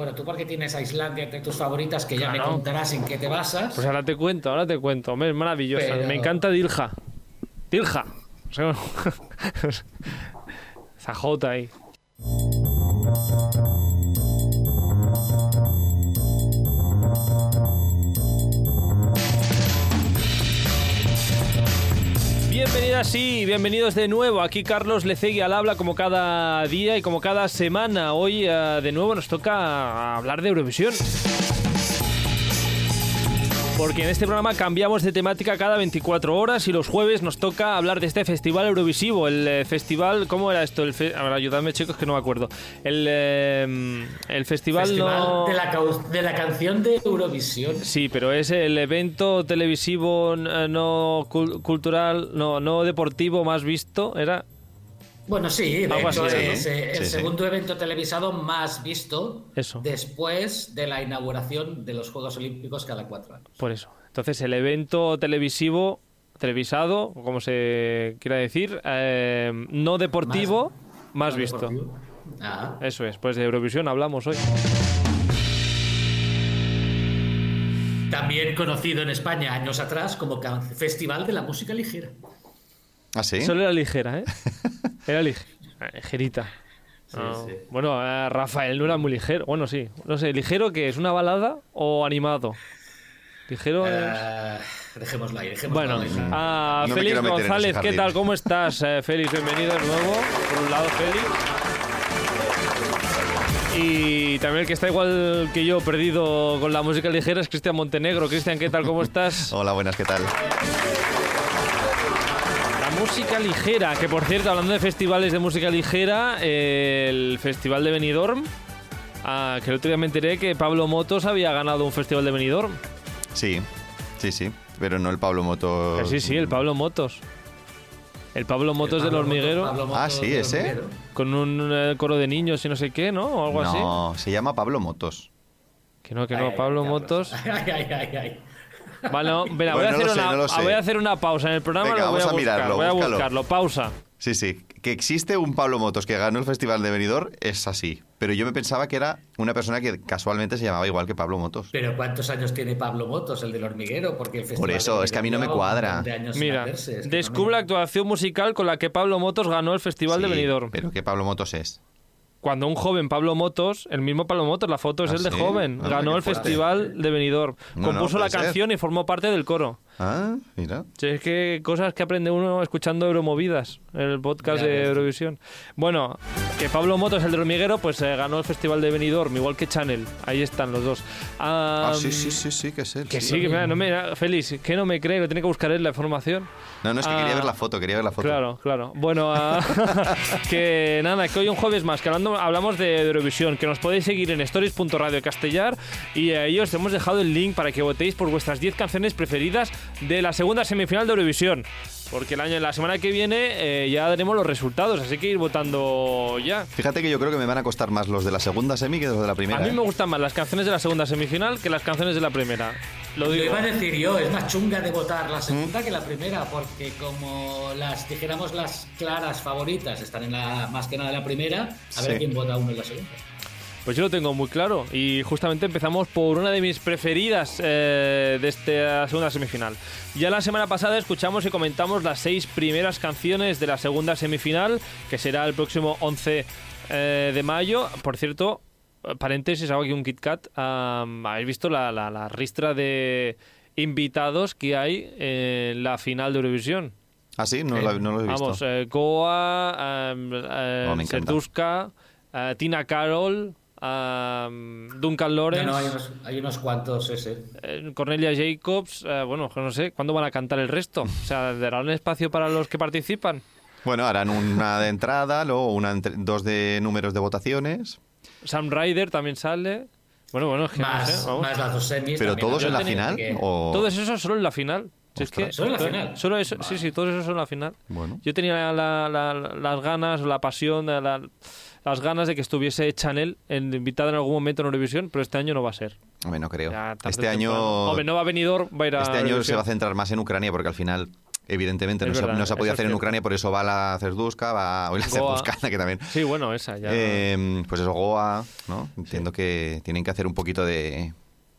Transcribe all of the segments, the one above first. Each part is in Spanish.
Bueno, tú porque tienes a Islandia entre tus favoritas, que ya me contarás en qué te basas. Pues ahora te cuento, ahora te cuento. Es maravillosa. Pero- Me encanta Dilja. Dilja. O sea, Esa jota ahí. Bienvenidas y bienvenidos de nuevo. Aquí Carlos Lecegui al habla como cada día y como cada semana. Hoy eh, de nuevo nos toca hablar de Eurovisión. Porque en este programa cambiamos de temática cada 24 horas y los jueves nos toca hablar de este festival Eurovisivo. El eh, festival, ¿cómo era esto? El fe- a ver, ayudadme chicos que no me acuerdo. El, eh, el festival, Festival no... de, la, de la canción de Eurovisión. Sí, pero es el evento televisivo no cul- cultural, no, no deportivo más visto, era... Bueno, sí, de Algo hecho así, ¿no? es el Sí, sí. segundo evento televisado más visto Eso. después de la inauguración de los Juegos Olímpicos cada cuatro años. Por eso. Entonces, el evento televisivo, televisado, como se quiera decir, eh, no deportivo, más, ¿no? visto. Deportivo. Ah. Eso es, pues de Eurovisión hablamos hoy. También conocido en España años atrás como Festival de la Música Ligera. ¿Ah, sí? Solo era ligera, ¿eh? Era lig- eh, ligerita. No. sí. Bueno, eh, Rafael no era muy ligero. Bueno, sí. No sé, ¿ligero qué es? ¿Una balada o animado? Ligero es... Eh, dejémoslo ahí, dejémoslo Bueno, ahí. a No Félix González, ¿qué tal? ¿Cómo estás? Eh, Félix, bienvenido de nuevo. Por un lado, Félix. Y también el que está igual que yo, perdido con la música ligera, es Cristian Montenegro. Cristian, ¿qué tal? ¿Cómo estás? Hola, buenas, ¿qué tal? Música ligera, que por cierto, hablando de festivales de música ligera, eh, el Festival de Benidorm, ah, que el otro día me enteré que Pablo Motos había ganado un festival de Benidorm. Sí, sí, sí. Pero no el Pablo Moto. Que sí, sí, el Pablo Motos. El Pablo Motos del Pablo Motos, hormiguero, Motos Ah, sí, ese. con un eh, coro de niños y no sé qué, ¿no? O algo así. No, se llama Pablo Motos. Que no, que Ay, no, ay, Pablo Carlos. Motos. Ay, ay, ay, ay. Vale, no, voy, a no hacer sé, una, no lo sé. voy a hacer una pausa en el programa. Venga, lo voy vamos a, a buscar, mirarlo, voy a búscalo. buscarlo. Pausa. Sí, sí. Que existe un Pablo Motos que ganó el Festival de Benidorm es así. Pero yo me pensaba que era una persona que casualmente se llamaba igual que Pablo Motos. Pero ¿cuántos años tiene Pablo Motos, el del hormiguero? Porque el festival eso, del es que a mí no me cuadra. Mira, hacerse, es que no descubre me- la actuación musical con la que Pablo Motos ganó el Festival de Benidorm. Pero ¿qué Pablo Motos es? Cuando un joven Pablo Motos, el mismo Pablo Motos, la foto es ¿Ah, el de sí? joven, Anda, ganó el fuerte. Festival de Benidorm. No, no, Compuso la ser. canción y formó parte del coro. Ah, mira. Sí, es que cosas que aprende uno escuchando Euromovidas, el podcast Ya de. Eurovisión. Bueno, que Pablo Motos, el del hormiguero, pues eh, ganó el Festival de Benidorm, igual que Chanel. Ahí están los dos. Ah, Ah, sí, sí, sí, sí, que es él. Que sí. sí, que mira, no me, Félix, que no me cree, lo tiene que buscar él la información. No, no, es que Ah, quería ver la foto, quería ver la foto. Claro, claro. Bueno, ah, que nada, que hoy un jueves más, que hablando, hablamos de Eurovisión, que nos podéis seguir en stories.radio castellar y ahí os hemos dejado el link para que votéis por vuestras 10 canciones preferidas de la segunda semifinal de Eurovisión. Porque el año, la semana que viene eh, ya daremos los resultados, así que ir votando ya. Fíjate que yo creo que me van a costar más los de la segunda semi que los de la primera. A mí ¿eh? me gustan más las canciones de la segunda semifinal que las canciones de la primera. Lo Lo digo. iba a decir yo, es más chunga de votar la ¿Mm? segunda que la primera, porque como las, dijéramos, las claras favoritas están en la más que nada en la primera, a ver Sí. quién vota uno en la segunda. Pues yo lo tengo muy claro y justamente empezamos por una de mis preferidas eh, de esta segunda semifinal. Ya la semana pasada escuchamos y comentamos las seis primeras canciones de la segunda semifinal, que será el próximo 11 eh, de mayo. Por cierto, eh, paréntesis, hago aquí un Kit Kat. ¿Habéis visto la, la- la ristra de invitados que hay en la final de Eurovisión? Ah, sí, no, lo, no lo he visto. Vamos, Goa, Oh, eh, Tina Carroll, Duncan No, Lawrence, no, hay unos, hay unos cuantos ese. eh, Cornelia Jacobs. eh, bueno, no sé, ¿cuándo van a cantar el resto? O sea, ¿darán espacio para los que participan? Bueno, harán una de entrada, luego una entre- dos de números de votaciones. Sam Ryder también sale. Bueno, bueno, es que no Más, sé, vamos. más las dos semis. ¿Pero también todos en la final? que- O... Todos esos solo en la final. Si es que. ¿Solo en la final? Solo eso, Sí, sí, todos esos son en la final. Bueno. Yo tenía la- la- las ganas, la pasión, la- la- las ganas de que estuviese Chanel en, invitada en algún momento en Eurovisión, pero este año no va a ser. Hombre, no creo. Ya Este año. Hombre, no va a venir, va a ir a este año se va a centrar más en Ucrania porque al final evidentemente no, se, no se ha podido hacer en. Ucrania, por eso va la Cerduska, va o la Goa. Cerduskana, que también. Sí, bueno, esa ya. Eh, pues eso, Goa, ¿no? Entiendo que tienen que hacer un poquito de,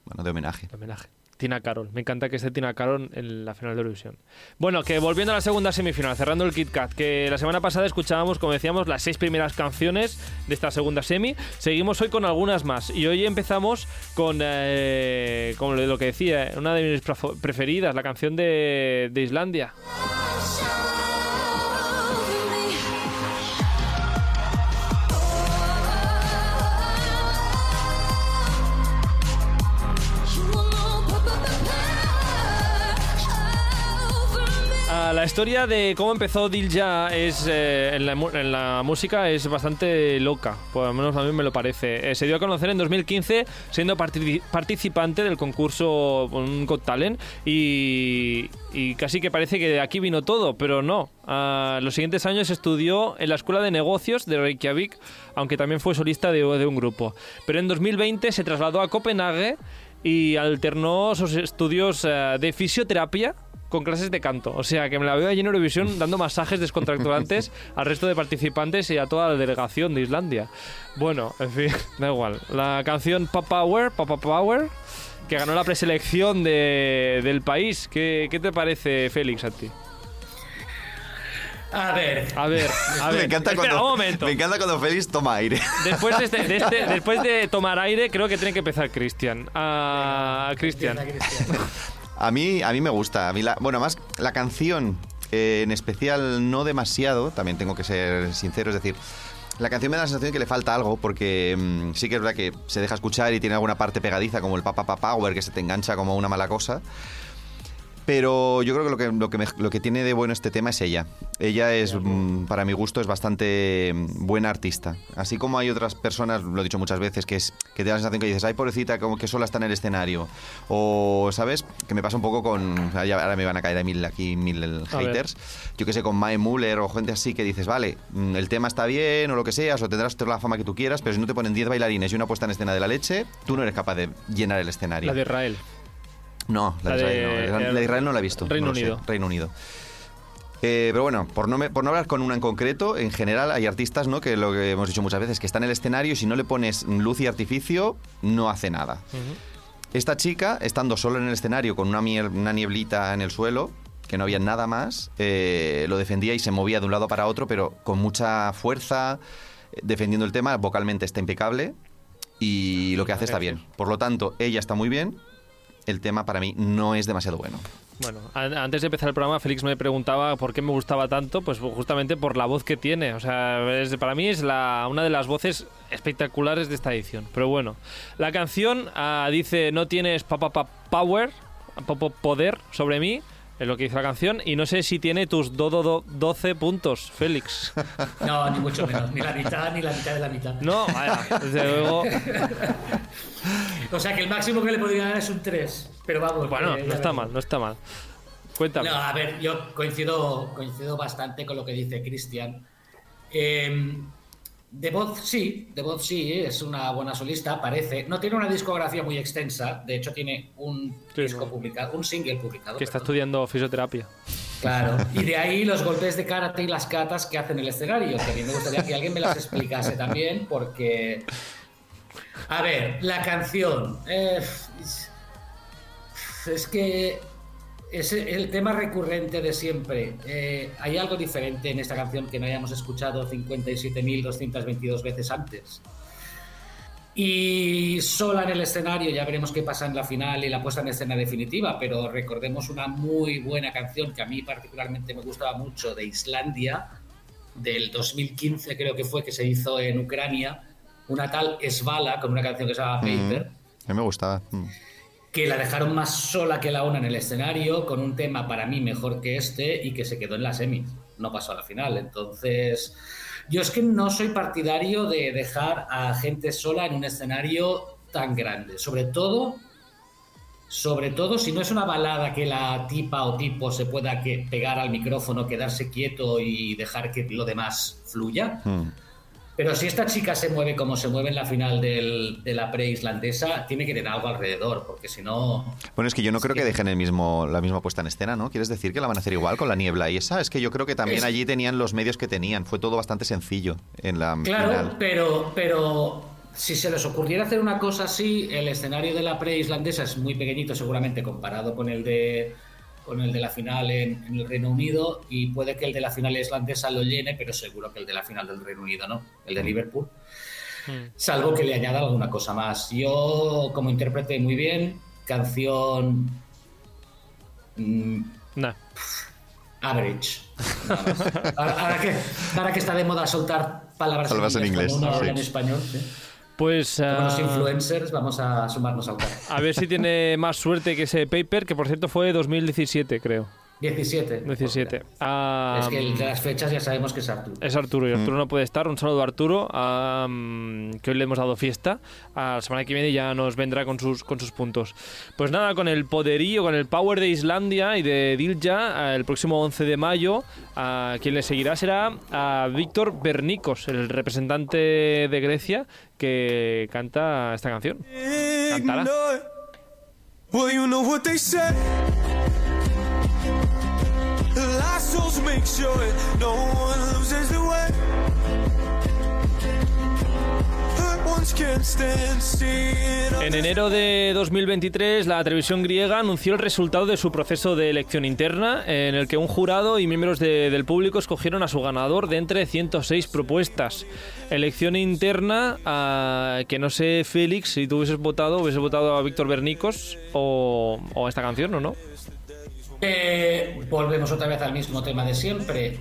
bueno, de homenaje. de homenaje. Tina Carol. Me encanta que esté Tina Carol en la final de Eurovisión. Bueno, que volviendo a la segunda semifinal, cerrando el Kit Kat, que la semana pasada escuchábamos, como decíamos, las seis primeras canciones de esta segunda semi. Seguimos hoy con algunas más. Y hoy empezamos con, eh, con lo que decía, una de mis preferidas, la canción de, de Islandia. La historia de cómo empezó Dilja es, eh, en, la, en la música es bastante loca, por lo menos a mí me lo parece. Eh, se dio a conocer en 2015 siendo parti- participante del concurso un Got Talent y, y casi que parece que de aquí vino todo, pero no. Ah, los siguientes años estudió en la Escuela de Negocios de Reykjavik, aunque también fue solista de, de un grupo. Pero en 2020 se trasladó a Copenhague y alternó sus estudios eh, de fisioterapia con clases de canto. O sea, que me la veo allí en Eurovisión dando masajes descontracturantes al resto de participantes y a toda la delegación de Islandia. Bueno, en fin, da igual. La canción Papa Power, Papa Power, que ganó la preselección de- del país. ¿Qué, qué te parece, Félix, a ti? A ver, A ver, a ver. me, encanta Espera, cuando, un momento. me encanta cuando Félix toma aire. Después de, este- de este- después de tomar aire, creo que tiene que empezar Cristian. Ah, Cristian. A mí, a mí me gusta. A mí la- bueno, más la canción eh, en especial no demasiado, también tengo que ser sincero, es decir, la canción me da la sensación que le falta algo, porque mm, sí que es verdad que se deja escuchar y tiene alguna parte pegadiza, como el Papa Power, que se te engancha como una mala cosa. Pero yo creo que lo que, lo que, me- lo que tiene de bueno este tema es ella. Ella es, mm, para mi gusto, es bastante mm, buena artista. Así como hay otras personas, lo he dicho muchas veces, que es que te da la sensación que dices, ay, pobrecita, como que sola está en el escenario. O, ¿sabes? Que me pasa un poco con... Ahora me van a caer a mil aquí mil haters. Yo que sé, con Mae Muller o gente así que dices, vale, mm, el tema está bien o lo que seas, o tendrás toda la fama que tú quieras, pero si no te ponen 10 bailarines y una puesta en escena de la leche, tú no eres capaz de llenar el escenario. La de Israel. No, la, La de, de- Israel no. La de Israel no la he visto. Reino no lo sé. Unido. Reino Unido. Eh, pero bueno, por no, me- por no hablar con una en concreto, en general hay artistas, ¿no? Que lo que hemos dicho muchas veces, que está en el escenario y si no le pones luz y artificio, no hace nada. Esta chica, estando solo en el escenario con una, miel- una nieblita en el suelo, que no había nada más, eh, lo defendía y se movía de un lado para otro, pero con mucha fuerza, eh, defendiendo el tema, vocalmente está impecable y lo que hace está bien. Por lo tanto, ella está muy bien, el tema para mí no es demasiado bueno. Bueno, antes de empezar el programa, Félix me preguntaba por qué me gustaba tanto, pues justamente por la voz que tiene. O sea, es- para mí es la, una de las voces espectaculares de esta edición. Pero bueno, la canción ah, dice, no tienes papa pa- power, papa poder sobre mí, es lo que dice la canción, y no sé si tiene tus do, do, do- 12 puntos, Félix. No, ni mucho menos. Ni la mitad, ni la mitad de la mitad. No, vaya, desde luego... O sea que el máximo que le podría dar es un 3. Pero vamos. Bueno, eh, no está mal, no está mal. Cuéntame. No, a ver, yo coincido, coincido bastante con lo que dice Cristian. Eh, de voz sí, de voz sí, es una buena solista, parece. No tiene una discografía muy extensa, de hecho tiene un Sí, disco no. publicado, un single publicado. Que está perdón. estudiando fisioterapia. Claro, y de ahí los golpes de karate y las catas que hacen en el escenario, que a mí me gustaría que alguien me las explicase también, porque... A ver, la canción. eh, es que es el tema recurrente de siempre. Eh, hay algo diferente en esta canción que no hayamos escuchado 57.222 veces antes. Y sola en el escenario, ya veremos qué pasa en la final y la puesta en escena definitiva, pero recordemos una muy buena canción que a mí particularmente me gustaba mucho de Islandia, del 2015 creo que fue, que se hizo en Ucrania, una tal Svala con una canción que se llama Paper A mí me gustaba. Mm. que la dejaron más sola que la una en el escenario, con un tema para mí mejor que este y que se quedó en la semis, no pasó a la final. Entonces, yo es que no soy partidario de dejar a gente sola en un escenario tan grande, sobre todo, sobre todo si no es una balada que la tipa o tipo se pueda que pegar al micrófono, quedarse quieto y dejar que lo demás fluya. Mm. Pero si esta chica se mueve como se mueve en la final del, de la pre-islandesa, tiene que tener algo alrededor, porque si no... Bueno, es que yo no creo que dejen el mismo, la misma puesta en escena, ¿no? ¿Quieres decir que la van a hacer igual con la niebla y esa? Es que yo creo que también allí tenían los medios que tenían. Fue todo bastante sencillo en la Claro, pero, pero si se les ocurriera hacer una cosa así, el escenario de la pre-islandesa es muy pequeñito seguramente comparado con el de con el de la final en, el Reino Unido y puede que el de la final islandesa lo llene, pero seguro que el de la final del Reino Unido no, el de mm. Liverpool. Mm. Salvo que le añada alguna cosa más. Yo, como intérprete, muy bien. Canción. Mm, average. Ahora, que, que está de moda soltar palabras en inglés, en español. Pues. los ah, influencers, vamos a sumarnos al carro. A ver si tiene más suerte que ese paper, que por cierto fue 2017, creo. 17. 17. es que el de las fechas ya sabemos que es Arturo. Es Arturo y Arturo mm. no puede estar. Un saludo a Arturo, que hoy le hemos dado fiesta. A la semana que viene ya nos vendrá con sus, con sus puntos. Pues nada, con el poderío, con el power de Islandia y de Dilja, el próximo 11 de mayo, a quien le seguirá será a Víctor Bernicos, el representante de Grecia que canta esta canción. Cantará. En enero de 2023, la televisión griega anunció el resultado de su proceso de elección interna, en el que un jurado y miembros del público escogieron a su ganador de entre 106 propuestas. Elección interna a, que no sé, Félix, si tú hubieses votado, hubieses votado a Víctor Bernicos o, o a esta canción o no. Eh, volvemos otra vez al mismo tema de siempre.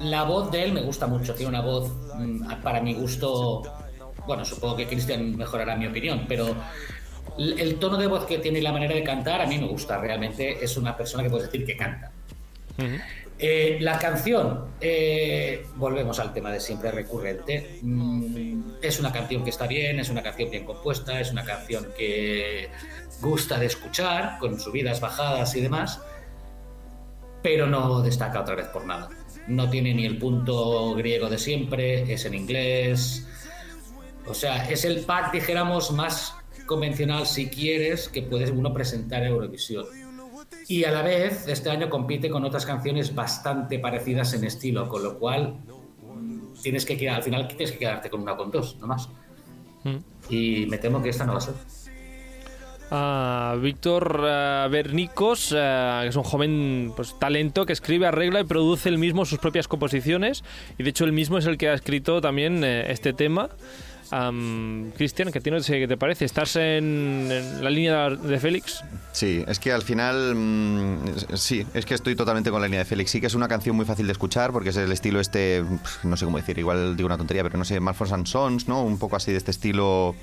La voz de él me gusta mucho, tiene una voz, mm, para mi gusto, bueno, supongo que Cristian mejorará mi opinión, pero el tono de voz que tiene y la manera de cantar a mí me gusta, realmente es una persona que puede decir que canta. Eh, la canción, eh, volvemos al tema de siempre recurrente, mm, es una canción que está bien, es una canción bien compuesta, es una canción que gusta de escuchar, con subidas, bajadas y demás pero no destaca otra vez por nada. No tiene ni el punto griego de siempre, es en inglés. O sea, es el pack, dijéramos, más convencional, si quieres, que puedes uno presentar Eurovisión. Y a la vez, este año compite con otras canciones bastante parecidas en estilo, con lo cual tienes que al final tienes que quedarte con una con dos, no más. Mm. Y me temo que esta no va a ser a Víctor uh, Bernicos, eh, que es un joven pues, talento que escribe, arregla y produce él mismo sus propias composiciones. Y de hecho, él mismo es el que ha escrito también eh, este tema. Cristian, ¿qué, ¿qué te parece? ¿Estás en, la línea de Félix? Sí, es que al final, mm, sí, es que estoy totalmente con la línea de Félix. Sí que es una canción muy fácil de escuchar porque es el estilo este, no sé cómo decir, igual digo una tontería, pero no sé, Malfors and Sons, ¿no? Un poco así de este estilo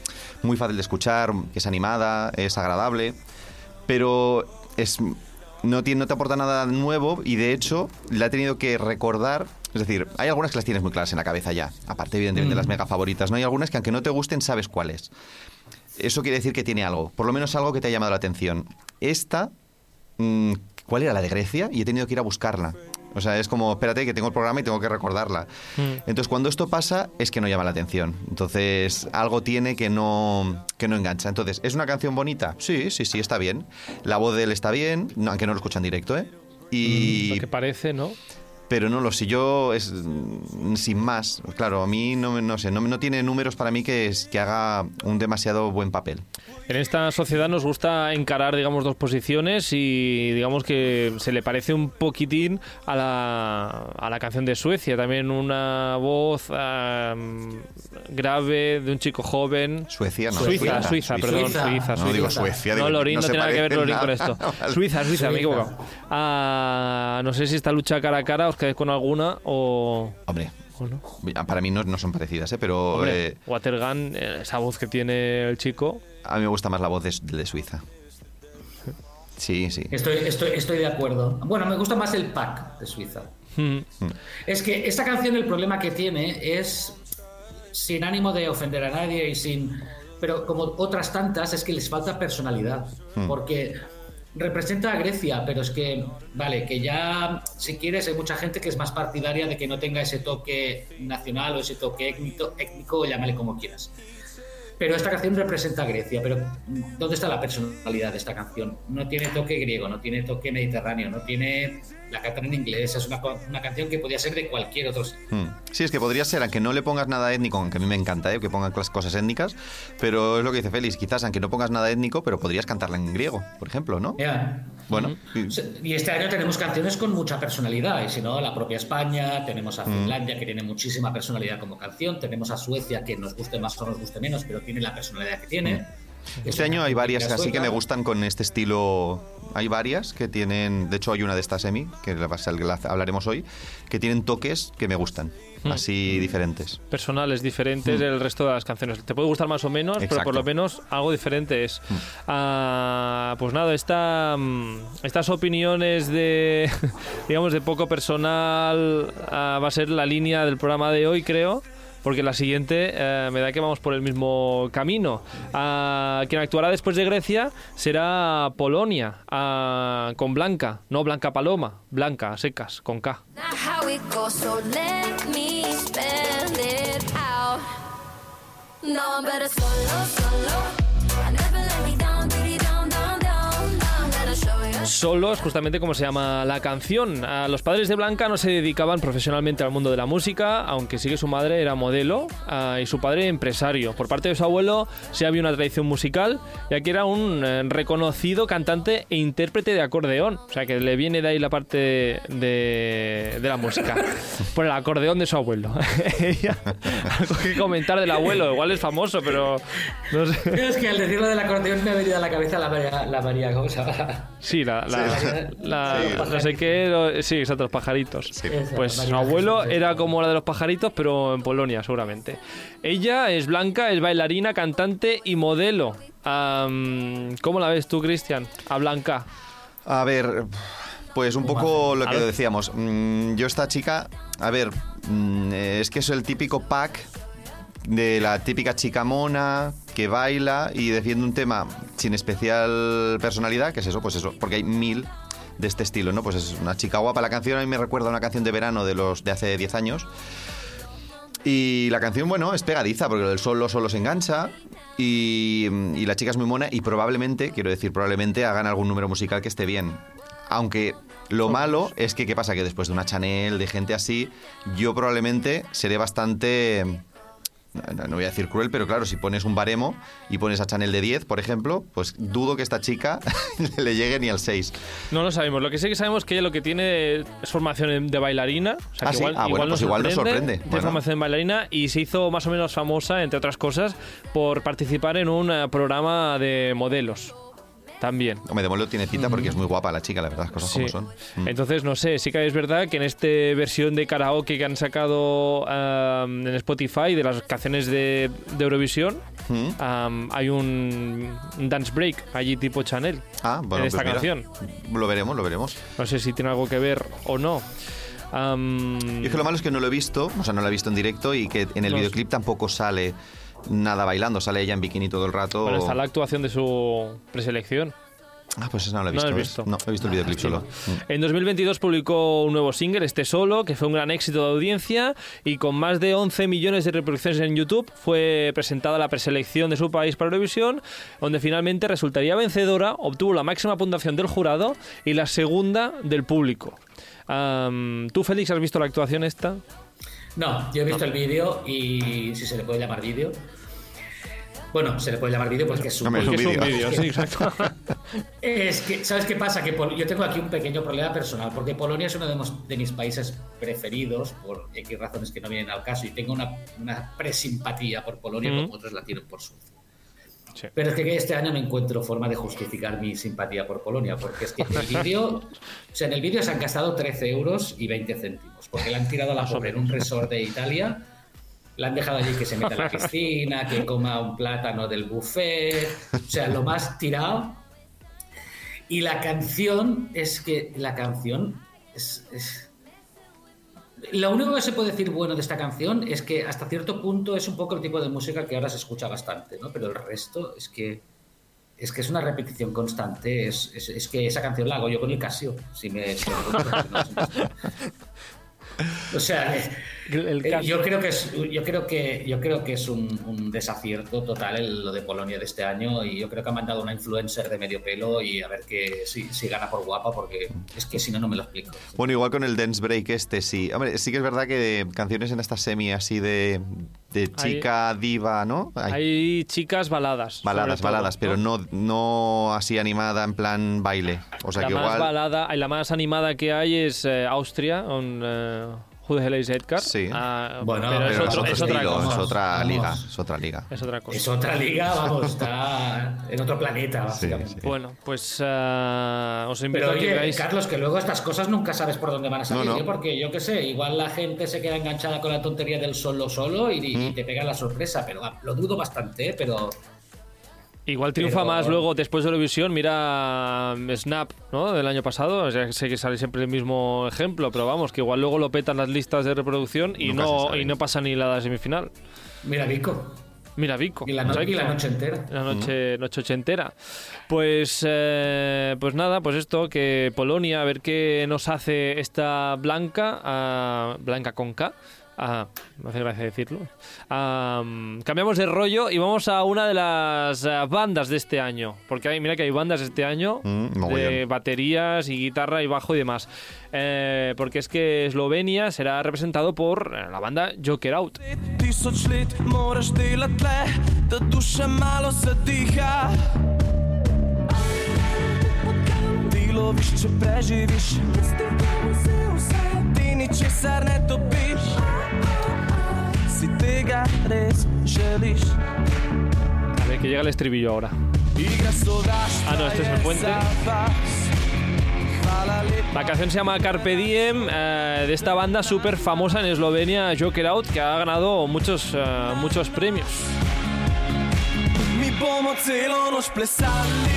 muy fácil de escuchar, que es animada, es agradable, pero es no, tiene, no te aporta nada nuevo y de hecho la he tenido que recordar es decir, hay algunas que las tienes muy claras en la cabeza ya, aparte evidentemente de las mm. mega favoritas, ¿no? Hay algunas que aunque no te gusten sabes cuáles. Eso quiere decir que tiene algo, por lo menos algo que te ha llamado la atención. Esta, mm, ¿cuál era la de Grecia? Y he tenido que ir a buscarla. O sea, es como, espérate, que tengo el programa y tengo que recordarla. Mm. Entonces, cuando esto pasa, es que no llama la atención. Entonces, algo tiene que no, que no engancha. Entonces, ¿es una canción bonita? Sí, sí, sí, está bien. La voz de él está bien, aunque no lo escuchan directo, ¿eh? Y... Lo que parece, ¿no? Pero no lo sé. Yo es mm, sin más claro a mí no no sé no, no tiene números para mí que que haga un demasiado buen papel en esta sociedad nos gusta encarar digamos dos posiciones y digamos que se le parece un poquitín a la, a la canción de Suecia. También una voz grave de un chico joven. Suecia no Suiza Suiza, perdón Suiza, no digo Suecia no Lorín no, tiene nada que ver Lorín con esto. Suiza Suiza me he equivocado. Ah, no sé si esta lucha cara a cara os quedáis con alguna o... Hombre, Para mí no, son parecidas, ¿eh? pero... Hombre, eh, Watergun, eh, esa voz que tiene el chico... A mí me gusta más la voz de, Suiza. Sí, sí. Estoy, estoy, estoy de acuerdo. Bueno, me gusta más el pack de Suiza. Hmm. Es que esta canción el problema que tiene es, sin ánimo de ofender a nadie y sin... Pero como otras tantas, es que les falta personalidad. Hmm. Porque representa a Grecia, pero es que, vale, que ya, si quieres, hay mucha gente que es más partidaria de que no tenga ese toque nacional o ese toque étnico, étnico llámale como quieras. Pero esta canción representa a Grecia, pero ¿dónde está la personalidad de esta canción? No tiene toque griego, no tiene toque mediterráneo, no tiene la cantan en inglés, es una, una, canción que podría ser de cualquier otro hmm. Sí, es que podría ser, aunque no le pongas nada étnico, aunque a mí me encanta ¿eh? que pongan cosas étnicas, pero es lo que dice Félix, quizás aunque no pongas nada étnico, pero podrías cantarla en griego, por ejemplo, ¿no? Bueno. Y este año tenemos canciones con mucha personalidad, y si no, la propia España, tenemos a hmm. Finlandia, que tiene muchísima personalidad como canción, tenemos a Suecia, que nos guste más o nos guste menos, pero tiene la personalidad que tiene. Hmm. Este año hay varias así que me gustan con este estilo. Hay varias que tienen, de hecho hay una de estas Emi, que hablaremos hoy, que tienen toques que me gustan, hmm. así diferentes. Personales, diferentes hmm. del resto de las canciones. Te puede gustar más o menos, pero por lo menos algo diferente es. Ah, pues nada, esta, mm, estas opiniones de, digamos, de poco personal ah, va a ser la línea del programa de hoy, creo porque la siguiente eh, me da que vamos por el mismo camino. Uh, quien actuará después de Grecia será Polonia, uh, con Blanca, no Blanca Paloma, Blanca, secas, con K. Solos, justamente como se llama la canción. los padres de Blanca no se dedicaban profesionalmente al mundo de la música, aunque sí que su madre era modelo ah, y su padre empresario. Por parte de su abuelo sí había una tradición musical, ya que era un eh, reconocido cantante e intérprete de acordeón. O sea que le viene de ahí la parte de, de la música. Por el acordeón de su abuelo. algo que comentar del abuelo, igual es famoso, pero no sé. Es que al decirlo del acordeón me ha venido a la cabeza la María, la María ¿cómo se Sí, la la, no sé qué, sí, exacto, los pajaritos. Pues su abuelo era como la de los pajaritos, pero en Polonia, seguramente. Ella es blanca, es bailarina, cantante y modelo. ¿Cómo la ves tú, Cristian? A Blanca. A ver, pues un poco lo que decíamos. Mm, yo esta chica, a ver, mm, es que es el típico pack de la típica chica mona que baila y defiende un tema sin especial personalidad, que es eso, pues eso, porque hay mil de este estilo, ¿no? Pues es una chica guapa. La canción a mí me recuerda a una canción de verano de los de hace 10 años. Y la canción, bueno, es pegadiza, porque el solo solo se engancha. Y, y, la chica es muy mona y probablemente, quiero decir, probablemente hagan algún número musical que esté bien. Aunque lo malo es que, ¿qué pasa? Que después de una Chanel, de gente así, yo probablemente seré bastante no, voy a decir cruel, pero claro, si pones un baremo y pones a Chanel de 10, por ejemplo, pues dudo que esta chica le llegue ni al 6. No lo sabemos. Lo que sí que sabemos es que ella lo que tiene es formación de bailarina. O sea, ah, igual, ah, bueno, pues igual nos sorprende. Tiene formación de bailarina y se hizo más o menos famosa, entre otras cosas, por participar en un eh, programa de modelos. También. Hombre, de Molo tiene cita porque es muy guapa la chica, la verdad, las cosas como son. Mm. Entonces, no sé, sí que es verdad que en esta versión de karaoke que han sacado en Spotify de las canciones de, Eurovisión, mm. hay un, dance break allí tipo Chanel ah, bueno, en esta pues canción. Lo veremos, lo veremos. No sé si tiene algo que ver o no. y es que lo malo es que no lo he visto, o sea, no lo he visto en directo y que en el videoclip tampoco sale nada bailando, sale ella en bikini todo el rato. Bueno, está la actuación de su preselección. Ah, pues no lo he visto. No, visto. No, he visto el videoclip solo. Mm. En 2022 publicó un nuevo single, este solo, que fue un gran éxito de audiencia y con más de 11 millones de reproducciones en YouTube fue presentada la preselección de su país para Eurovisión, donde finalmente resultaría vencedora, obtuvo la máxima puntuación del jurado y la segunda del público. ¿Tú, Félix, has visto la actuación esta? No, yo he visto el vídeo y si se le puede llamar vídeo. Bueno, se le puede llamar vídeo porque es un, vídeo. sí, exacto. es que, ¿sabes qué pasa? Que yo tengo aquí un pequeño problema personal, porque Polonia es uno de, mis países preferidos, por X razones que no vienen al caso, y tengo una, una presimpatía por Polonia, como otros la tienen por Suecia. Pero es que este año no encuentro forma de justificar mi simpatía por Polonia, porque es que en el vídeo, o sea, en el vídeo se han gastado 13 euros y 20 céntimos, porque le han tirado a la pobre en un resort de Italia, le han dejado allí que se meta en la piscina, que coma un plátano del buffet, o sea, lo más tirado. Y la canción es que la canción es lo único que se puede decir bueno de esta canción es que hasta cierto punto es un poco el tipo de música que ahora se escucha bastante, ¿no? Pero el resto es que es que es una repetición constante. Es, es, es, que esa canción la hago yo con el Casio. Si me, si me o sea, el, el yo creo que es, yo creo que, yo creo que es un, un desacierto total el, lo de Polonia de este año y yo creo que ha mandado una influencer de medio pelo y a ver que si, si gana por guapa porque es que si no no me lo explico. Bueno, igual con el dance break este sí. Hombre, sí que es verdad que canciones en esta semi así de, de chica hay, diva, ¿no? Hay, hay, chicas baladas. Baladas, todo, baladas, pero no, no así animada en plan baile. O sea la que más igual... balada, la más animada que hay es eh, Austria, un, eh, Who the Hell is Edgar? Sí. Ah, bueno, pero, pero es, otro, es, es otra estilo, cosa. es otra Vamos. liga, es otra liga. Es otra cosa. Es otra liga, vamos, está en otro planeta, básicamente. Sí, sí. Bueno, pues uh, os invito Pero a que oye, veáis. Carlos, que luego estas cosas nunca sabes por dónde van a salir, No, no. ¿eh? porque yo qué sé, igual la gente se queda enganchada con la tontería del solo solo y, y Mm. te pega la sorpresa, pero lo dudo bastante, ¿eh? pero Igual triunfa Pero- más luego después de Eurovisión. Mira um, Snap, ¿no? Del año pasado. O sea, sé que sale siempre el mismo ejemplo, pero vamos, que igual luego lo petan las listas de reproducción y Nunca no y no pasa ni la semifinal. mira Vico. Mira, Vico. Y la, no- ¿Sabes y la noche entera. La noche, noche ochentera. Pues, eh, pues nada, pues esto, que Polonia, a ver qué nos hace esta Blanca, ah, Blanca con K. Ah, me hace gracia decirlo. Ah, cambiamos de rollo y vamos a una de las ah, bandas de este año. Porque hay, mira que hay bandas este año Mm, de baterías y guitarra y bajo y demás. Eh, porque es que Eslovenia será representado por eh, la banda Joker Out. Ničesar ne topiš. Si tega res želiš. A ver, que llega el estribillo ahora. Ah, no, este es el puente. La canción se llama Carpe Diem, eh, de esta banda súper famosa en Eslovenia, Joker Out, que ha ganado muchos, eh, muchos premios. Mi bomo celo noč plesali,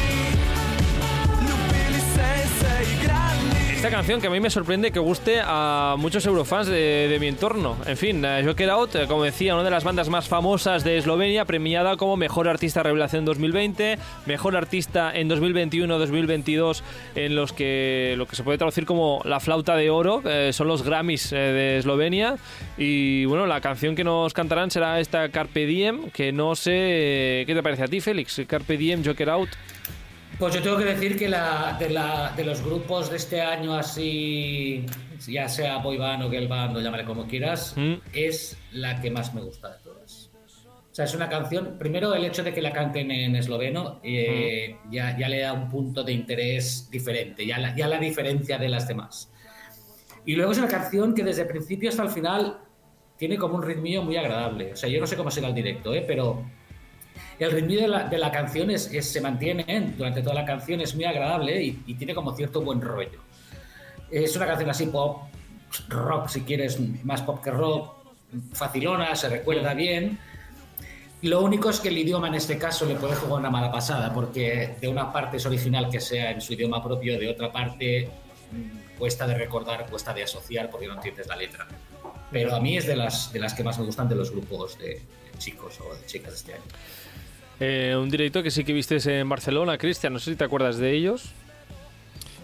Esta canción que a mí me sorprende que guste a muchos eurofans de, de mi entorno. En fin, eh, Joker Out, eh, como decía, una de las bandas más famosas de Eslovenia, premiada como Mejor Artista Revelación 2020, Mejor Artista en 2021-2022, en los que lo que se puede traducir como la flauta de oro, eh, son los Grammys eh, de Eslovenia. Y bueno, la canción que nos cantarán será esta Carpe Diem, que no sé eh, qué te parece a ti, Félix. Carpe Diem, Joker Out. Pues yo tengo que decir que la, de, la, de los grupos de este año así, ya sea boy band o girl band o llámale como quieras, Mm. es la que más me gusta de todas. O sea, es una canción, primero el hecho de que la canten en esloveno eh, ya, ya le da un punto de interés diferente, ya la, ya la diferencia de las demás. Y luego es una canción que desde el principio hasta el final tiene como un ritmillo muy agradable. O sea, yo no sé cómo será el directo, ¿eh? pero el ritmo de la, de la canción es, es- se mantiene ¿eh? durante toda la canción, es muy agradable y, y tiene como cierto buen rollo. Es una canción así pop, rock si quieres, más pop que rock, facilona, se recuerda bien. Lo único es que el idioma en este caso le puede jugar una mala pasada, porque de una parte es original que sea en su idioma propio, de otra parte mm, cuesta de recordar, cuesta de asociar porque no entiendes la letra. Pero a mí es de las, de las que más me gustan de los grupos de, de chicos o de chicas de este año. Eh, un directo que sí que viste en Barcelona, Cristian, no sé si te acuerdas de ellos.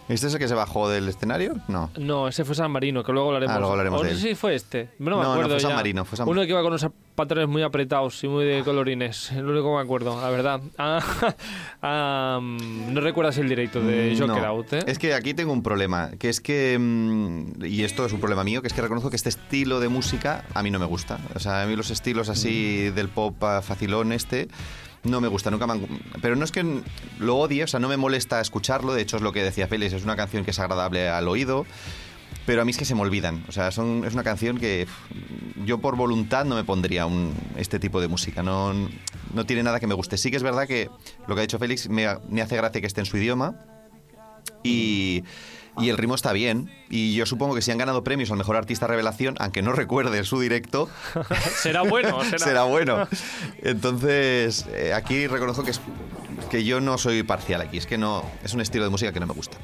¿Este es el que se bajó del escenario? No. No, ese fue San Marino, que luego hablaremos. Ah, luego hablaremos O de no él. sé si fue este. No, me No, no, fue San. Marino, fue San Uno que iba con unos pantalones muy apretados y muy de colorines. Es lo único que me acuerdo, la verdad. Ah, ah, no recuerdas el directo de Mm, Joker no. Out, ¿eh? Es que aquí tengo un problema, que es que, mm, y esto es un problema mío, que es que reconozco que este estilo de música a mí no me gusta. O sea, a mí los estilos así Mm. del pop ah, facilón este no me gusta, nunca me han- Pero no es que lo odie, o sea, no me molesta escucharlo, de hecho es lo que decía Félix, es una canción que es agradable al oído. Pero a mí es que se me olvidan. O sea, son, es una canción que yo por voluntad no me pondría un, este tipo de música. No, no tiene nada que me guste. Sí que es verdad que lo que ha dicho Félix me, me hace gracia que esté en su idioma. Y, y el ritmo está bien. Y yo supongo que si han ganado premios al mejor artista revelación, aunque no recuerde su directo, será bueno, será. será bueno. Entonces, eh, aquí reconozco que, es, que yo no soy parcial aquí. Es que no es un estilo de música que no me gusta.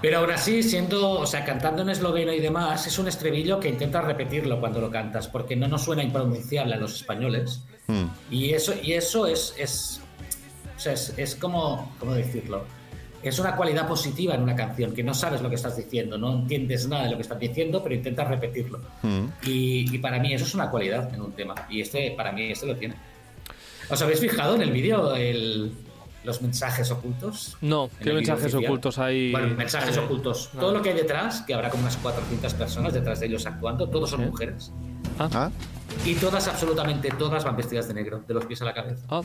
Pero aún así, siendo, o sea, cantando en esloveno y demás, es un estribillo que intentas repetirlo cuando lo cantas, porque no nos suena impronunciable a los españoles. Hmm. Y eso, y eso es, es, O sea, es, es como, ¿cómo decirlo? Es una cualidad positiva en una canción, que no sabes lo que estás diciendo, no entiendes nada de lo que estás diciendo, pero intentas repetirlo. Mm. Y, y para mí eso es una cualidad en un tema. Y este, para mí, este lo tiene. ¿Os habéis fijado en el vídeo el- los mensajes ocultos? No, ¿qué mensajes oficial. ocultos hay? Bueno, mensajes Eh, ocultos. no. Todo lo que hay detrás, que habrá como unas 400 personas detrás de ellos actuando, todos son mujeres. Ah, Y todas, absolutamente todas, van vestidas de negro, de los pies a la cabeza. Ah,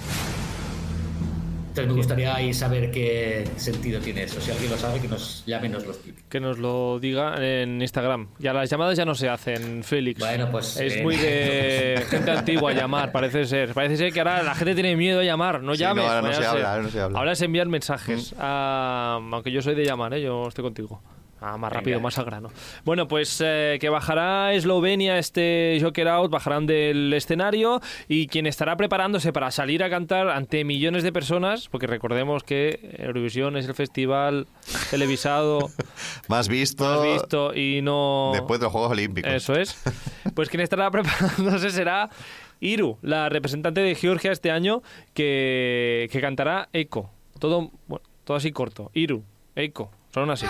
Entonces me gustaría ahí saber qué sentido tiene eso. Si alguien lo sabe, que nos llame y nos lo explique. que nos lo diga en Instagram. Ya las llamadas ya no se hacen, Félix. Bueno, pues, Es eh, muy de gente antigua llamar, parece ser. Parece ser que ahora la gente tiene miedo de llamar. No Sí, llames. no, ahora no se a habla, ahora no se habla. Ahora es enviar mensajes. Ah, aunque yo soy de llamar, ¿eh? yo estoy contigo. Ah, más Venga. rápido, más al grano. Bueno, pues eh, que bajará Eslovenia este Joker Out, bajarán del escenario y quien estará preparándose para salir a cantar ante millones de personas, porque recordemos que Eurovisión es el festival televisado más visto, has visto y no... después de los Juegos Olímpicos. Eso es. Pues quien estará preparándose será Iru, la representante de Georgia este año, que, que cantará Eco. Todo, bueno, todo así corto. Iru, Eco, son así.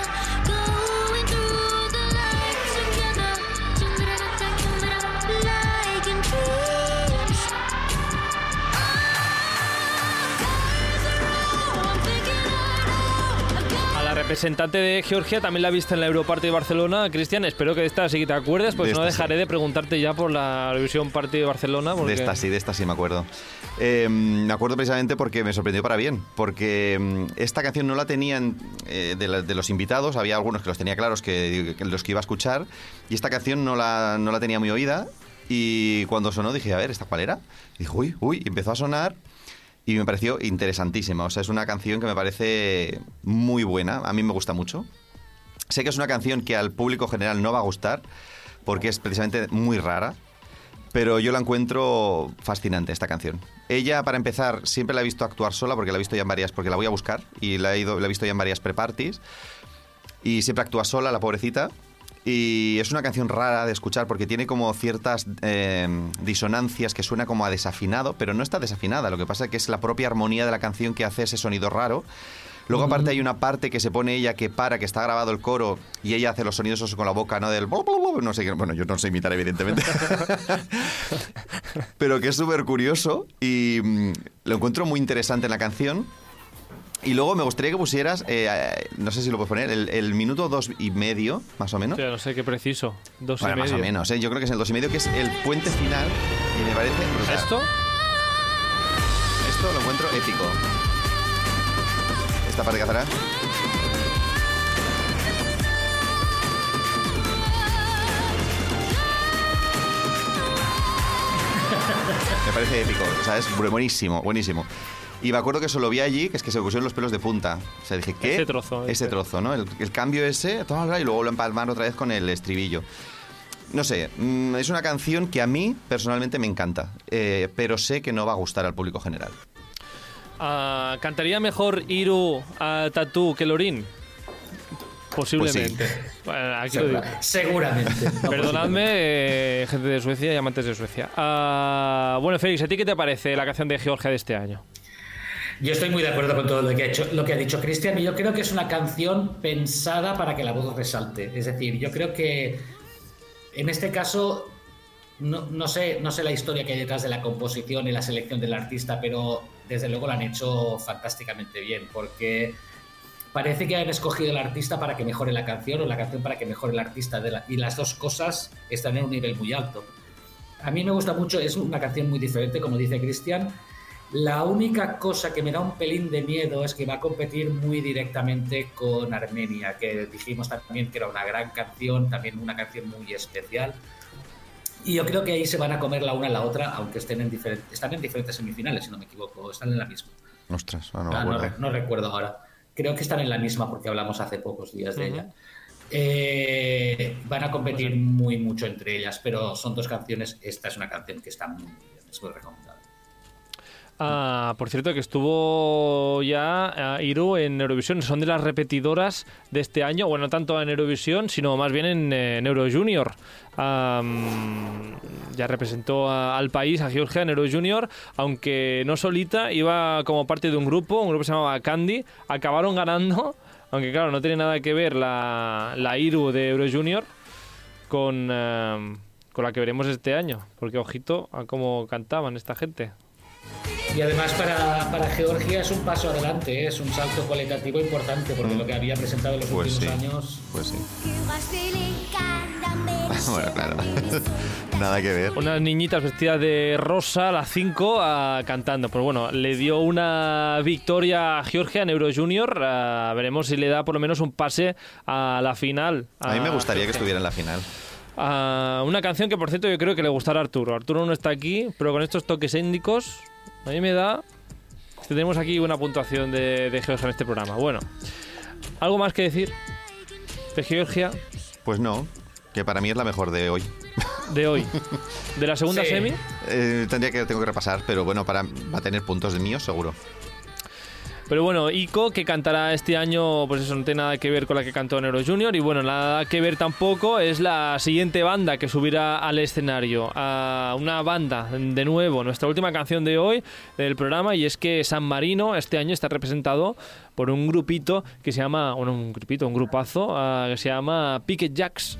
Representante de Georgia también la viste en la Europarty de Barcelona. Cristian, espero que de esta sí que te acuerdes, pues De no dejaré sí. de preguntarte ya por la Eurovisión Party de Barcelona. Porque... De esta sí, de esta sí me acuerdo. Eh, me acuerdo precisamente porque me sorprendió para bien, porque mm, esta canción no la tenían eh, de, la- de los invitados, había algunos que los tenía claros que, que los que iba a escuchar, y esta canción no la, no la tenía muy oída, y cuando sonó dije, a ver, ¿esta cuál era? Y dije, uy, uy, y empezó a sonar, y me pareció interesantísima, o sea, es una canción que me parece muy buena, a mí me gusta mucho. Sé que es una canción que al público general no va a gustar, porque es precisamente muy rara, pero yo la encuentro fascinante esta canción. Ella, para empezar, siempre la he visto actuar sola porque la he visto ya en varias, porque la voy a buscar y la he, ido, la he visto ya en varias pre-parties. Y siempre actúa sola, la pobrecita. Y es una canción rara de escuchar porque tiene como ciertas eh, disonancias que suena como a desafinado, pero no está desafinada. Lo que pasa es que es la propia armonía de la canción que hace ese sonido raro. Luego aparte hay una parte que se pone ella que para, que está grabado el coro y ella hace los sonidos esos con la boca, ¿no? Del... No sé, bueno, yo no sé imitar evidentemente. Pero que es súper curioso y mm, lo encuentro muy interesante en la canción. Y luego me gustaría que pusieras, eh, no sé si lo puedes poner, el, el minuto dos y medio, más o menos. Hostia, no sé qué preciso. Dos y Bueno, más o medio. menos, ¿eh? yo creo que es el dos y medio, que es el puente final y me parece brutal. ¿Esto? Esto lo encuentro épico. Esta parte que hacerá. Me parece épico, o sea, es bu- buenísimo, buenísimo. Y me acuerdo que solo vi allí, que es que se me pusieron los pelos de punta. O sea, dije, ¿qué? Ese trozo, Ese ese. trozo, ¿no? El, el cambio ese, y luego lo empalmar otra vez con el estribillo. No sé, mm, es una canción que a mí personalmente me encanta, eh, pero sé que no va a gustar al público general. Ah, ¿Cantaría mejor Iru a Tatú que Lorin? Posiblemente. Bueno, aquí lo digo. Segura- seguramente. Perdonadme, eh, gente de Suecia y amantes de Suecia. Ah, bueno, Félix, ¿a ti qué te parece la canción de Georgia de este año? Yo estoy muy de acuerdo con todo lo que ha, hecho, lo que ha dicho Cristian y yo creo que es una canción pensada para que la voz resalte. Es decir, yo creo que en este caso, no, no sé, no sé la historia que hay detrás de la composición y la selección del artista, pero desde luego la han hecho fantásticamente bien porque parece que han escogido el artista para que mejore la canción o la canción para que mejore el artista de la- y las dos cosas están en un nivel muy alto. A mí me gusta mucho, es una canción muy diferente, como dice Cristian. La única cosa que me da un pelín de miedo es que va a competir muy directamente con Armenia, que dijimos también que era una gran canción, también una canción muy especial. Y yo creo que ahí se van a comer la una a la otra, aunque estén en diferentes, están en diferentes semifinales, si no me equivoco, están en la misma. Ostras, ah, no Ah, no, recuerdo ahora. Creo que están en la misma porque hablamos hace pocos días de Ujú. ella. Eh, van a competir muy mucho entre ellas, pero son dos canciones. Esta es una canción que está muy bien, es muy recomendable. Ah, por cierto, que estuvo ya ah, Iru en Eurovisión. Son de las repetidoras de este año. Bueno, no tanto en Eurovisión, sino más bien en, en Euro Junior. Ya representó al país, a Georgia, en Euro Junior. Aunque no solita, iba como parte de un grupo, un grupo que se llamaba Candy. Acabaron ganando. Aunque claro, no tiene nada que ver la, Iru de Euro Junior con, con la que veremos este año. Porque ojito a cómo cantaban esta gente. Y además para, para Georgia es un paso adelante, ¿eh? es un salto cualitativo importante, porque lo que había presentado en los Pues últimos sí. años Pues sí. Bueno, claro. Nada que ver. Unas niñitas vestidas de rosa, las 5, cantando. Pues bueno, le dio una victoria a Georgia en Euro Junior. ah, veremos si le da por lo menos un pase a la final. A mí me gustaría que estuviera en la final. Ah, una canción que, por cierto, yo creo que le gustará a Arturo. Arturo no está aquí, pero con estos toques étnicos, a mí me da que tenemos aquí una puntuación de, de Georgia en este programa. Bueno, ¿algo más que decir de Georgia Pues no, que para mí es la mejor de hoy. de hoy? ¿De la segunda Sí. semi? Eh, tendría que tengo que repasar, pero bueno, para va a tener puntos de míos seguro. Pero bueno, Ico, que cantará este año, pues eso no tiene nada que ver con la que cantó en Euro Junior. Y bueno, nada que ver tampoco es la siguiente banda que subirá al escenario. A una banda, de nuevo, nuestra última canción de hoy del programa. Y es que San Marino este año está representado por un grupito que se llama, bueno, un grupito, un grupazo, ah, que se llama Picket Jacks.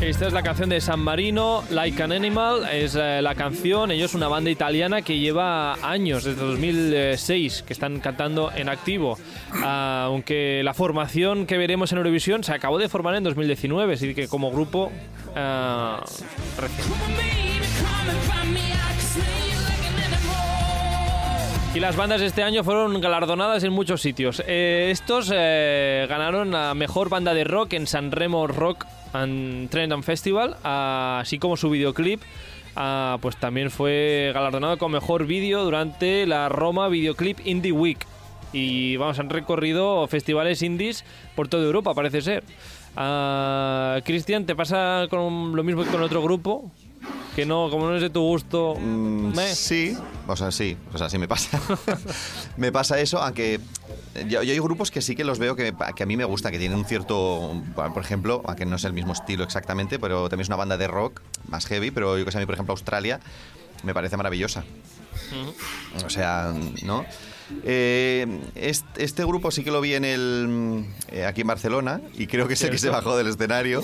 Esta es la canción de San Marino, Like an Animal, es eh, la canción, ellos una banda italiana que lleva años, desde 2006, que están cantando en activo, Ah, aunque la formación que veremos en Eurovisión se acabó de formar en 2019, así que como grupo ah. Y las bandas este año fueron galardonadas en muchos sitios. Eh, estos eh, ganaron a Mejor Banda de Rock en San Remo Rock and Trend Festival, así como su videoclip. ah, pues también fue galardonado con Mejor Vídeo durante la Roma Videoclip Indie Week. Y vamos, han recorrido festivales indies por toda Europa, parece ser. Ah, Cristian, ¿te pasa con lo mismo que con otro grupo? Que no, como no es de tu gusto. Mm, meh. sí, o sea, sí, o sea, sí me pasa. me pasa eso, aunque yo, yo hay grupos que sí que los veo que, que a mí me gusta, que tienen un cierto, por ejemplo, aunque no es el mismo estilo exactamente, pero también es una banda de rock más heavy, pero yo que sé, a mí, por ejemplo, Australia me parece maravillosa. O sea, ¿no? Eh, este, este grupo sí que lo vi en el eh, aquí en Barcelona y creo que es el que se bajó del escenario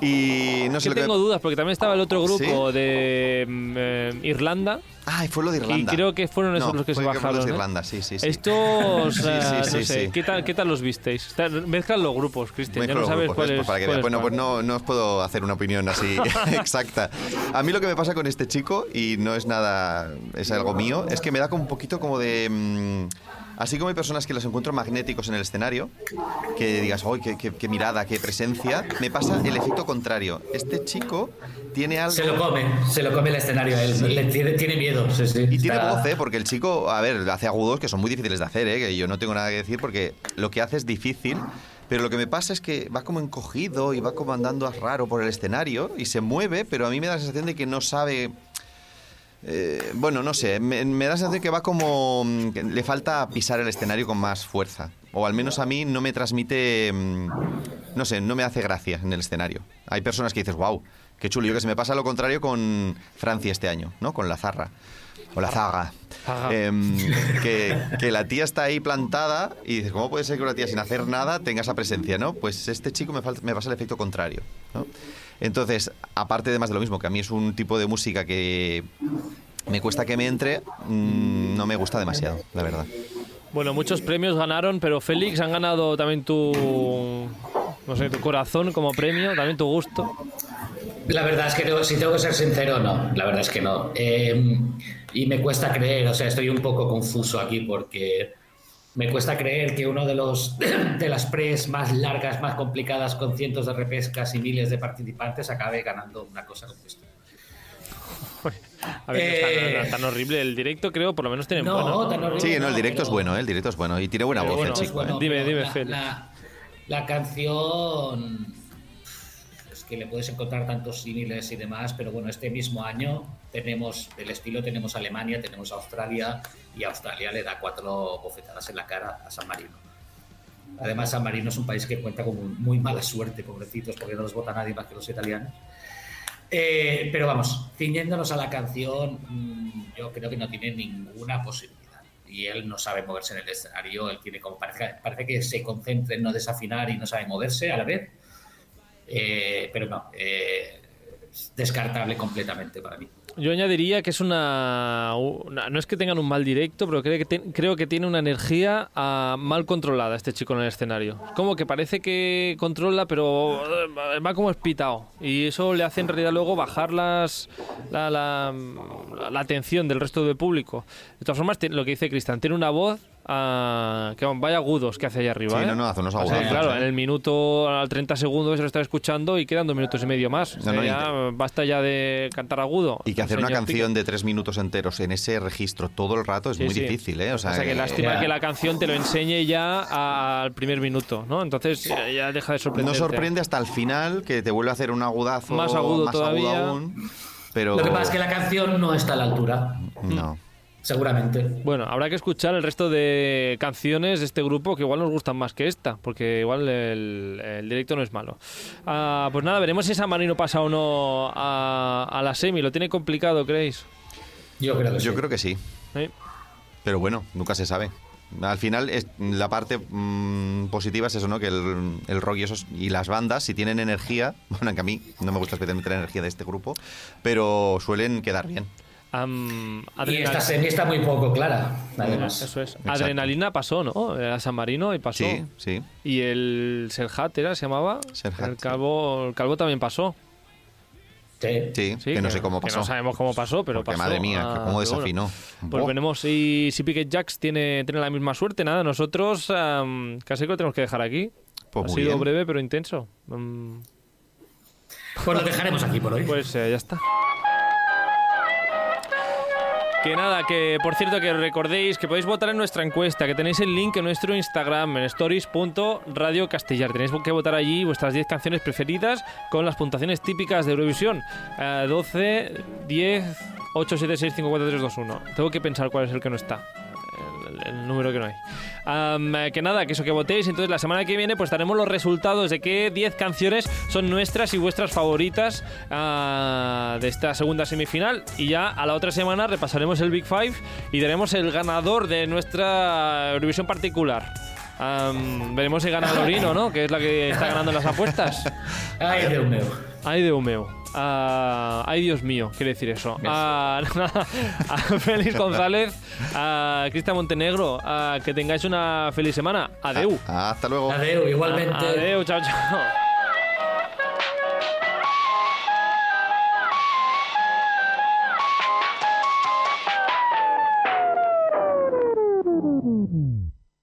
y no sé Yo que tengo dudas porque también estaba el otro grupo ¿Sí? de mm, eh, Irlanda Ay, fue lo de Irlanda. y creo que fueron esos No, los que se bajaron. los de ¿eh? Irlanda, sí, sí, sí. Estos, Sí, sí, no sí, sé. ¿qué tal, ¿qué tal los visteis? Mezclan los grupos, Cristian, ya no sabes grupos, cuál ¿ves? es. Para que cuál veas. es Bueno, cuál. pues no, no os puedo hacer una opinión así exacta. A mí lo que me pasa con este chico, y no es nada, es algo mío, es que me da como un poquito como de... mm, así como hay personas que los encuentro magnéticos en el escenario, que digas, ¡ay, qué, qué- qué mirada, qué presencia! Me pasa el efecto contrario. Este chico tiene algo... se lo come, se lo come el escenario él, le tiene, tiene miedo, sí, sí. Y tiene voz, ¿eh? Porque el chico, a ver, hace agudos que son muy difíciles de hacer, ¿eh? Que yo no tengo nada que decir porque lo que hace es difícil. Pero lo que me pasa es que va como encogido y va como andando raro por el escenario y se mueve, pero a mí me da la sensación de que no sabe... eh, bueno, no sé, me, me da la sensación que va como... mm, que le falta pisar el escenario con más fuerza. O al menos a mí no me transmite... mm, No sé, no me hace gracia en el escenario. Hay personas que dices, wow, qué chulo. Yo que se me pasa lo contrario con Francia este año, ¿no? Con la Zarra. O la Zaga. Em, que, que la tía está ahí plantada y dices, ¿cómo puede ser que una tía sin hacer nada tenga esa presencia, no? Pues este chico me, falta- me pasa el efecto contrario, ¿no? Entonces, aparte de más de lo mismo, que a mí es un tipo de música que me cuesta que me entre, mm, no me gusta demasiado, la verdad. Bueno, muchos premios ganaron, pero Félix han ganado también tu. No sé, tu corazón como premio, también tu gusto. La verdad es que no, si tengo que ser sincero, no. La verdad es que no. Eh, y me cuesta creer, o sea, estoy un poco confuso aquí porque me cuesta creer que uno de los de las pres más largas, más complicadas, con cientos de repescas y miles de participantes, acabe ganando una cosa como esto. A ver, Eh. no es tan, tan horrible. El directo, creo, por lo menos tiene No, bueno. tan horrible. Sí, no, el directo es bueno, ¿eh? el directo es bueno y tiene buena Pero voz bueno, el es chico. bueno. ¿eh? Dime, dime, la, la- La canción es que le puedes encontrar tantos símiles y demás, pero bueno, este mismo año tenemos del estilo tenemos Alemania, tenemos Australia y Australia le da cuatro bofetadas en la cara a San Marino. Además, San Marino es un país que cuenta con muy mala suerte, pobrecitos, porque no los vota nadie más que los italianos. Eh, pero vamos, ciñéndonos a la canción, mm, yo creo que no tiene ninguna posibilidad. Y él no sabe moverse en el escenario, él tiene como parece, parece que se concentra en no desafinar y no sabe moverse a la vez. Eh, pero no, eh, es descartable completamente para mí. Yo añadiría que es una, No es que tengan un mal directo, pero creo que, creo que tiene una energía ah, mal controlada este chico en el escenario. Como que parece que controla, pero eh, va como espitado. Y eso le hace en realidad luego bajar las, la, la, la atención del resto del público. De todas formas, lo que dice Cristian, tiene una voz. Ah, que vaya agudos que hace ahí arriba. Sí, ¿eh? no, no, hace unos O sea, agudazos, claro, ¿eh? en el minuto, al 30 segundos se lo está escuchando y quedan dos minutos y medio más. O sea, No, no, ya basta ya de cantar agudo. Y que hacer una canción de tres minutos enteros en ese registro todo el rato es Sí, muy sí. difícil, ¿eh? O sea, que que- lástima Ya. que la canción te lo enseñe ya a- al primer minuto, ¿no? Entonces ya, ya deja de sorprender. no sorprende hasta el final que te vuelve a hacer un agudazo Más agudo más todavía. agudo aún, pero Lo que pasa es que la canción no está a la altura, no. Seguramente. Bueno, habrá que escuchar el resto de canciones de este grupo que igual nos gustan más que esta, porque igual el, el directo no es malo. Ah, pues nada, veremos si San Marino pasa o no a, a la semi. ¿Lo tiene complicado, creéis? Yo creo que Yo sí. creo que sí, pero bueno, nunca se sabe. Al final, es, la parte mm, positiva es eso, ¿no? Que el, el rock y, esos, y las bandas, si tienen energía, bueno, que a mí no me gusta especialmente la energía de este grupo, pero suelen quedar bien. Y esta semi está muy poco clara, además. Eso es. Exacto. Adrenalina pasó, ¿no? A San Marino y pasó. Sí, sí. Y el Serhat era, se llamaba. Serhat, El calvo, el calvo también pasó. Sí. Sí, Sí, que no sé cómo que pasó. no sabemos cómo pasó, pero Porque, pasó. madre mía, Ah, que cómo bueno. desafinó. Pues veremos si, si Piquet Jacks tiene, tiene la misma suerte. Nada, nosotros casi que lo tenemos que dejar aquí. Pues ha sido bien. breve pero intenso. Mm, Pues lo dejaremos aquí por hoy. pues eh, ya está. Que nada, que por cierto que recordéis que podéis votar en nuestra encuesta, que tenéis el link en nuestro Instagram, en stories.radiocastellar. Tenéis que votar allí vuestras 10 canciones preferidas con las puntuaciones típicas de Eurovisión. Eh, 12, 10, 8, 7, 6, 5, 4, 3, 2, 1. Tengo que pensar cuál es el que no está. El, número que no hay. Eh, que nada, que eso que votéis. Entonces la semana que viene pues daremos los resultados de qué 10 canciones son nuestras y vuestras favoritas ah, de esta segunda semifinal. Y ya a la otra semana repasaremos el Big Five y daremos el ganador de nuestra Eurovisión particular. Am, veremos si gana Lorino, ¿no? Que es la que está ganando las apuestas. Ay, Dios mío. Ay, Dios mío. Ah, ay, Dios mío, quiere decir eso. Ah, a Félix González, a Cristian Montenegro, a que tengáis una feliz semana. Adeu. Ah, hasta luego. Adeu, igualmente. Adeu, chao, chao.